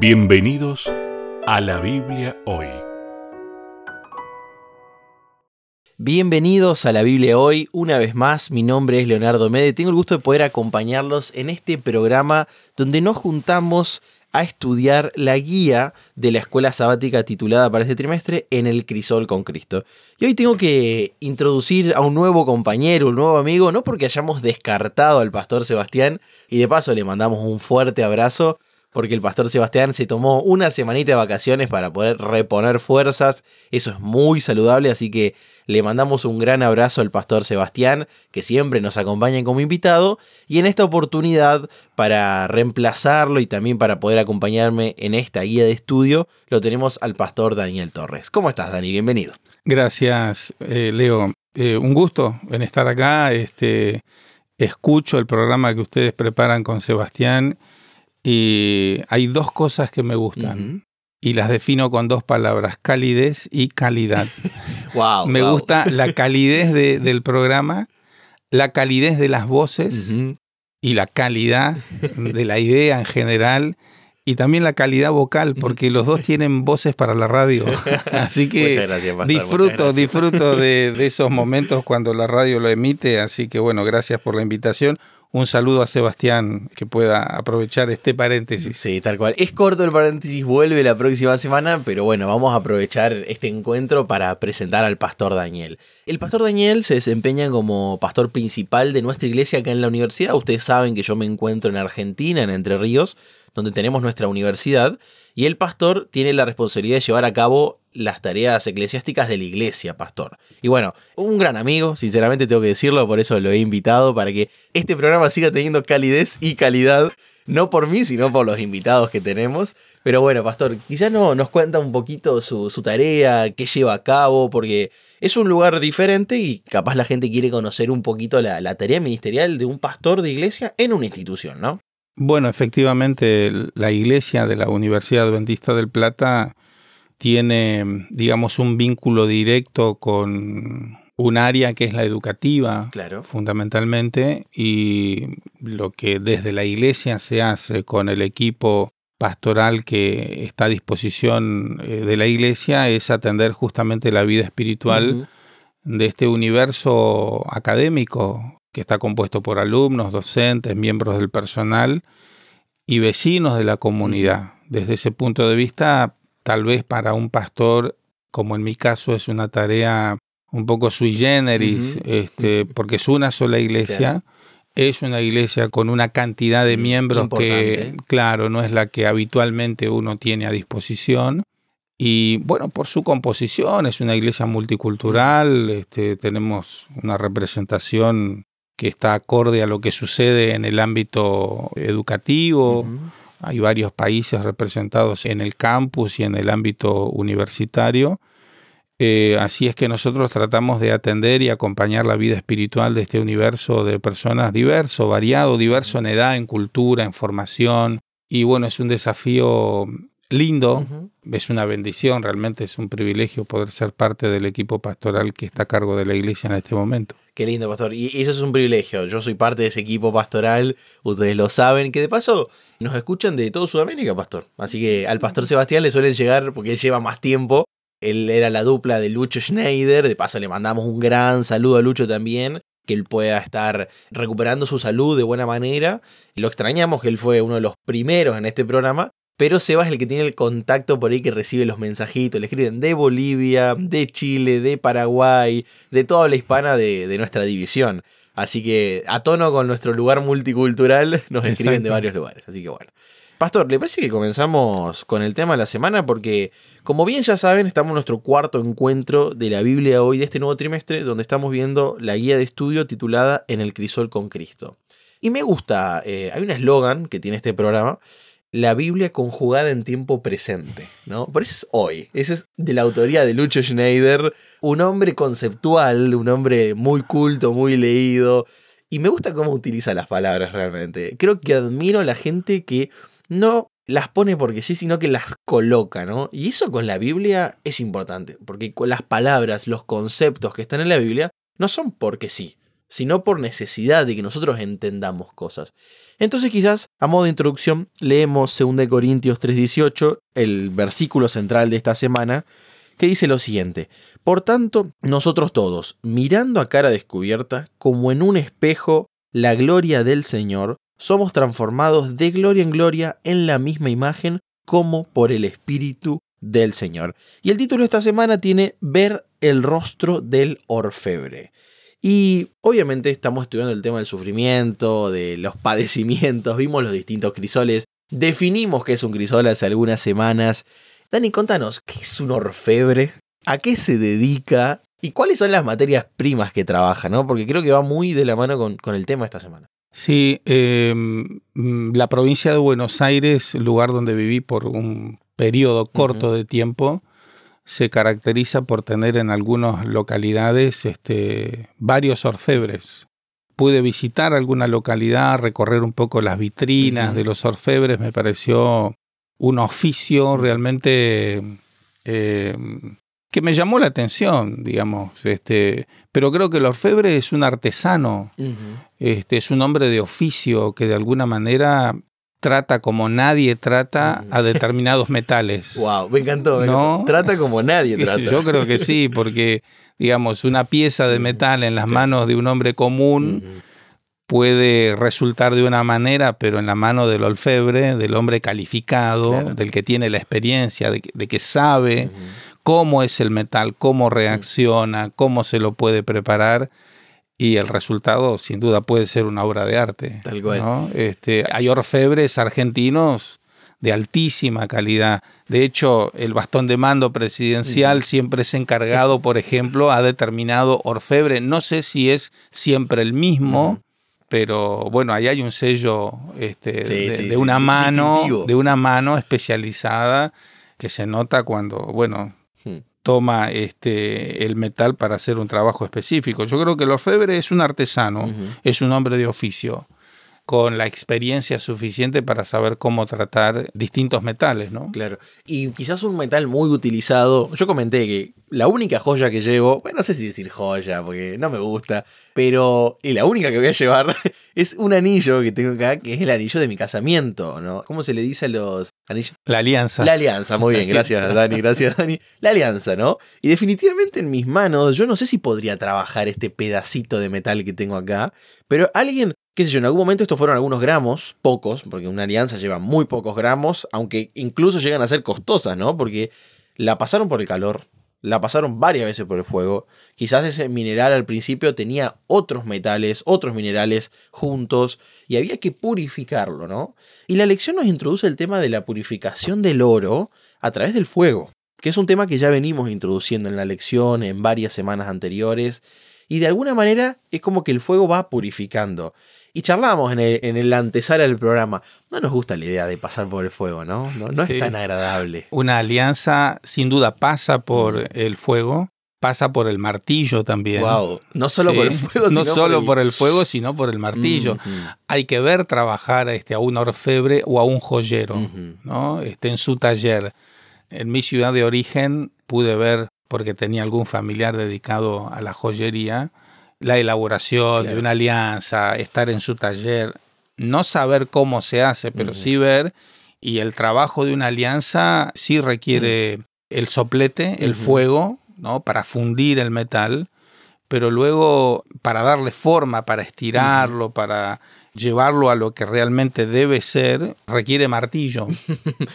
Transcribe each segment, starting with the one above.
Bienvenidos a la Biblia hoy. Bienvenidos a la Biblia hoy. Una vez más, mi nombre es Leonardo Mede. Tengo el gusto de poder acompañarlos en este programa donde nos juntamos a estudiar la guía de la escuela sabática titulada para este trimestre En el Crisol con Cristo. Y hoy tengo que introducir a un nuevo compañero, un nuevo amigo, no porque hayamos descartado al pastor Sebastián, y de paso le mandamos un fuerte abrazo, porque el pastor Sebastián se tomó una semanita de vacaciones para poder reponer fuerzas. Eso es muy saludable, así que le mandamos un gran abrazo al pastor Sebastián, que siempre nos acompaña como invitado. Y en esta oportunidad, para reemplazarlo y también para poder acompañarme en esta guía de estudio, lo tenemos al pastor Daniel Torres. ¿Cómo estás, Dani? Bienvenido. Gracias, eh, Leo. Eh, un gusto en estar acá. Este, escucho el programa que ustedes preparan con Sebastián y hay dos cosas que me gustan. Y las defino con dos palabras, calidez y calidad. wow, me gusta la calidez del programa, la calidez de las voces y la calidad de la idea en general y también la calidad vocal, porque los dos tienen voces para la radio. Así que disfruto, disfruto de, de, esos momentos cuando la radio lo emite. Así que bueno, gracias por la invitación un saludo a Sebastián que pueda aprovechar este paréntesis. Sí, tal cual. Es corto el paréntesis, vuelve la próxima semana, pero bueno, vamos a aprovechar este encuentro para presentar al pastor Daniel. El pastor Daniel se desempeña como pastor principal de nuestra iglesia acá en la universidad. Ustedes saben que yo me encuentro en Argentina, en Entre Ríos, donde tenemos nuestra universidad, y el pastor tiene la responsabilidad de llevar a cabo las tareas eclesiásticas de la iglesia, pastor. Y bueno, un gran amigo, sinceramente tengo que decirlo, por eso lo he invitado, para que este programa siga teniendo calidez y calidad, no por mí, sino por los invitados que tenemos. Pero bueno, pastor, quizás no, nos cuenta un poquito su, tarea, qué lleva a cabo, porque es un lugar diferente y capaz la gente quiere conocer un poquito la, la tarea ministerial de un pastor de iglesia en una institución, ¿no? Bueno, efectivamente, la iglesia de la Universidad Adventista del Plata tiene, digamos, un vínculo directo con un área que es la educativa, claro. fundamentalmente, y lo que desde la iglesia se hace con el equipo pastoral que está a disposición eh, de la iglesia es atender justamente la vida espiritual de este universo académico que está compuesto por alumnos, docentes, miembros del personal y vecinos de la comunidad. Desde ese punto de vista, tal vez para un pastor, como en mi caso, es una tarea un poco sui generis, este, porque es una sola iglesia. Es una iglesia con una cantidad de miembros que, claro, no es la que habitualmente uno tiene a disposición. Y bueno, por su composición, es una iglesia multicultural, este, tenemos una representación que está acorde a lo que sucede en el ámbito educativo. Hay varios países representados en el campus y en el ámbito universitario. Eh, así es que nosotros tratamos de atender y acompañar la vida espiritual de este universo de personas diverso, variado, diverso en edad, en cultura, en formación. Y bueno, es un desafío lindo, es una bendición, realmente es un privilegio poder ser parte del equipo pastoral que está a cargo de la iglesia en este momento. Qué lindo, pastor. Y eso es un privilegio. Yo soy parte de ese equipo pastoral, ustedes lo saben, que de paso nos escuchan de todo Sudamérica, pastor. Así que al pastor Sebastián le suelen llegar, porque él lleva más tiempo, él era la dupla de Lucho Schneider, de paso le mandamos un gran saludo a Lucho también, que él pueda estar recuperando su salud de buena manera. Lo extrañamos que él fue uno de los primeros en este programa, pero Seba es el que tiene el contacto por ahí que recibe los mensajitos. Le escriben de Bolivia, de Chile, de Paraguay, de toda la hispana de, nuestra división. Así que a tono con nuestro lugar multicultural nos escriben de varios lugares. Así que bueno. Pastor, ¿le parece que comenzamos con el tema de la semana? Porque, como bien ya saben, estamos en nuestro cuarto encuentro de la Biblia hoy de este nuevo trimestre, donde estamos viendo la guía de estudio titulada En el crisol con Cristo. Y me gusta, eh, hay un eslogan que tiene este programa la Biblia conjugada en tiempo presente, ¿no? Por eso es hoy. Ese es de la autoría de Lucho Schneider, un hombre conceptual, un hombre muy culto, muy leído. Y me gusta cómo utiliza las palabras realmente. Creo que admiro a la gente que no las pone porque sí, sino que las coloca, ¿no? Y eso con la Biblia es importante, porque con las palabras, los conceptos que están en la Biblia, no son porque sí, sino por necesidad de que nosotros entendamos cosas. Entonces quizás a modo de introducción leemos 2 Corintios 3:18, el versículo central de esta semana, que dice lo siguiente, Por tanto, nosotros todos, mirando a cara descubierta, como en un espejo, la gloria del Señor, somos transformados de gloria en gloria en la misma imagen como por el Espíritu del Señor. Y el título de esta semana tiene Ver el rostro del orfebre. Y obviamente estamos estudiando el tema del sufrimiento, de los padecimientos, vimos los distintos crisoles, definimos qué es un crisol hace algunas semanas. Dani, contanos, ¿qué es un orfebre? ¿A qué se dedica? ¿Y cuáles son las materias primas que trabaja? ¿no? Porque creo que va muy de la mano con, con el tema de esta semana. Sí, eh, la provincia de Buenos Aires, lugar donde viví por un periodo corto de tiempo, se caracteriza por tener en algunas localidades este, varios orfebres. Pude visitar alguna localidad, recorrer un poco las vitrinas de los orfebres, me pareció un oficio realmente eh, que me llamó la atención, digamos. Este, pero creo que el orfebre es un artesano, este, es un hombre de oficio que de alguna manera trata como nadie trata a determinados metales. Wow, me encantó, ¿No? Trata como nadie trata. Yo creo que sí, porque, digamos, una pieza de metal en las manos de un hombre común puede resultar de una manera, pero en la mano del orfebre, del hombre calificado, del que tiene la experiencia, de que, sabe cómo es el metal, cómo reacciona, cómo se lo puede preparar y el resultado sin duda puede ser una obra de arte. Tal cual. Este, hay orfebres argentinos de altísima calidad. De hecho, el bastón de mando presidencial siempre es encargado, por ejemplo, a determinado orfebre. No sé si es siempre el mismo, pero bueno, ahí hay un sello este, de, una mano, de una mano especializada que se nota cuando, bueno, toma este, el metal para hacer un trabajo específico. Yo creo que el orfebre es un artesano, es un hombre de oficio con la experiencia suficiente para saber cómo tratar distintos metales, ¿no? Claro. Y quizás un metal muy utilizado. Yo comenté que la única joya que llevo, bueno, no sé si decir joya, porque no me gusta, pero y la única que voy a llevar es un anillo que tengo acá, que es el anillo de mi casamiento, ¿no? ¿Cómo se le dice a los anillos? La alianza. La alianza, muy bien, gracias Dani, gracias Dani. La alianza, ¿no? Y definitivamente en mis manos, yo no sé si podría trabajar este pedacito de metal que tengo acá, pero alguien qué sé yo, en algún momento estos fueron algunos gramos, pocos, porque una alianza lleva muy pocos gramos, aunque incluso llegan a ser costosas, ¿no? Porque la pasaron por el calor, la pasaron varias veces por el fuego. Quizás ese mineral al principio tenía otros metales, otros minerales juntos, y había que purificarlo, ¿no? Y la lección nos introduce el tema de la purificación del oro a través del fuego, que es un tema que ya venimos introduciendo en la lección en varias semanas anteriores, y de alguna manera es como que el fuego va purificando. Y charlábamos en el, en el antesala del programa. No nos gusta la idea de pasar por el fuego, ¿no? No, es tan agradable. Una alianza sin duda pasa por mm. el fuego, pasa por el martillo también. Wow. No solo por el fuego, no solo por el... fuego, sino por el martillo. Hay que ver trabajar a, este, a un orfebre o a un joyero, ¿no? Este, en su taller. En mi ciudad de origen pude ver, porque tenía algún familiar dedicado a la joyería, la elaboración de una alianza, estar en su taller, no saber cómo se hace, pero sí ver, y el trabajo de una alianza sí requiere el soplete, el fuego, ¿no? Para fundir el metal, pero luego para darle forma, para estirarlo, para llevarlo a lo que realmente debe ser, requiere martillo.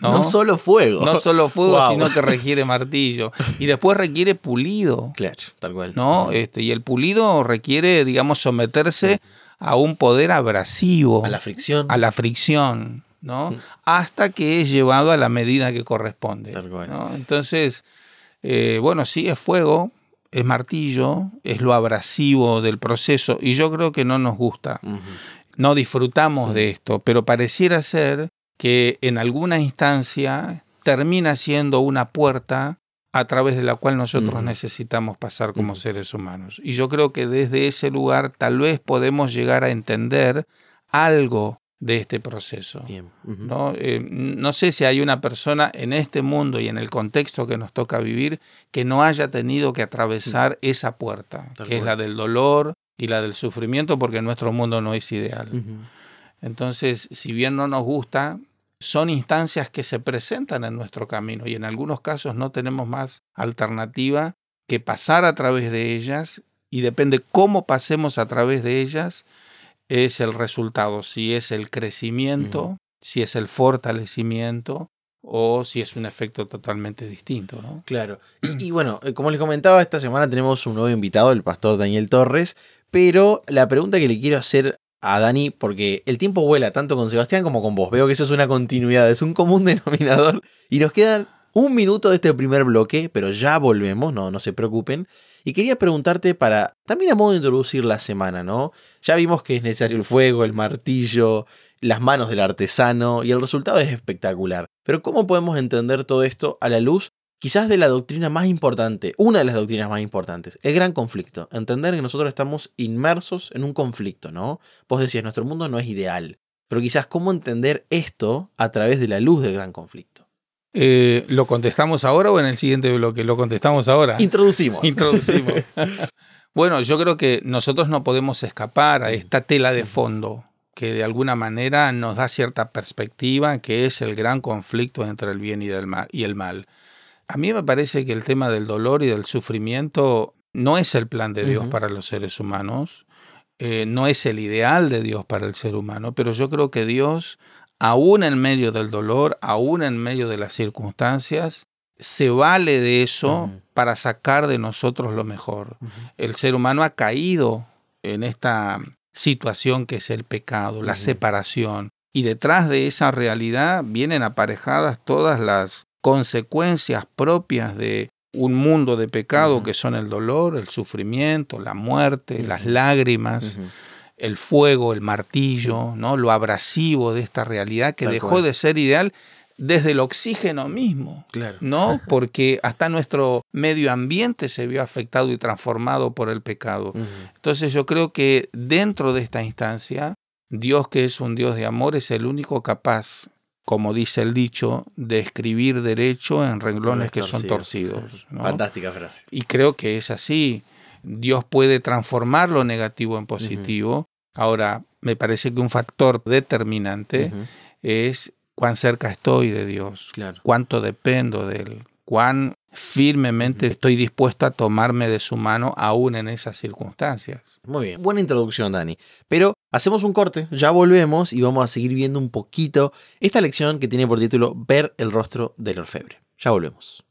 No, solo fuego. No solo fuego, sino que requiere martillo. Y después requiere pulido. Claro, tal cual. ¿no? Este, y el pulido requiere, digamos, someterse a un poder abrasivo. A la fricción. A la fricción. ¿no? Hasta que es llevado a la medida que corresponde. Tal cual. Entonces, eh, bueno, sí es fuego, es martillo, es lo abrasivo del proceso y yo creo que no nos gusta no disfrutamos de esto, pero pareciera ser que en alguna instancia termina siendo una puerta a través de la cual nosotros necesitamos pasar como seres humanos. Y yo creo que desde ese lugar tal vez podemos llegar a entender algo de este proceso. ¿no? Eh, no sé si hay una persona en este mundo y en el contexto que nos toca vivir que no haya tenido que atravesar esa puerta, que es la del dolor, y la del sufrimiento porque nuestro mundo no es ideal. Entonces, si bien no nos gusta, son instancias que se presentan en nuestro camino y en algunos casos no tenemos más alternativa que pasar a través de ellas y depende cómo pasemos a través de ellas es el resultado, si es el crecimiento, si es el fortalecimiento o si es un efecto totalmente distinto, ¿no? Claro. Y, y bueno, eh, como les comentaba, esta semana tenemos un nuevo invitado, el pastor Daniel Torres. Pero la pregunta que le quiero hacer a Dani, porque el tiempo vuela tanto con Sebastián como con vos. Veo que eso es una continuidad, es un común denominador. Y nos quedan un minuto de este primer bloque, pero ya volvemos, no, no se preocupen. Y quería preguntarte para, también a modo de introducir la semana, ¿no? Ya vimos que es necesario el fuego, el martillo, las manos del artesano, y el resultado es espectacular. Pero ¿cómo podemos entender todo esto a la luz quizás de la doctrina más importante, una de las doctrinas más importantes, el gran conflicto. Entender que nosotros estamos inmersos en un conflicto, ¿no? Vos decías, nuestro mundo no es ideal, pero quizás cómo entender esto a través de la luz del gran conflicto. Eh, ¿Lo contestamos ahora o en el siguiente bloque? Lo contestamos ahora. Introducimos. Introducimos. bueno, yo creo que nosotros no podemos escapar a esta tela de fondo que de alguna manera nos da cierta perspectiva, que es el gran conflicto entre el bien y, el mal. A mí me parece que el tema del dolor y del sufrimiento no es el plan de Dios para los seres humanos, eh, no es el ideal de Dios para el ser humano, pero yo creo que Dios, aún en medio del dolor, aún en medio de las circunstancias, se vale de eso para sacar de nosotros lo mejor. El ser humano ha caído en esta situación que es el pecado, la separación, y detrás de esa realidad vienen aparejadas todas las consecuencias propias de un mundo de pecado que son el dolor, el sufrimiento, la muerte, las lágrimas, el fuego, el martillo, ¿no? Lo abrasivo de esta realidad que Tal dejó cual. de ser ideal desde el oxígeno mismo. Claro. ¿no? Porque hasta nuestro medio ambiente se vio afectado y transformado por el pecado. Entonces yo creo que dentro de esta instancia, Dios que es un Dios de amor es el único capaz, como dice el dicho, de escribir derecho en renglones que son torcidos. ¿no? Fantástica frase. Y creo que es así. Dios puede transformar lo negativo en positivo. Ahora, me parece que un factor determinante es cuán cerca estoy de Dios, Claro. cuánto dependo de Él, cuán firmemente estoy dispuesto a tomarme de su mano aún en esas circunstancias. Muy bien. Buena introducción, Dani. Pero hacemos un corte, ya volvemos y vamos a seguir viendo un poquito esta lección que tiene por título Ver el rostro del orfebre. Ya volvemos.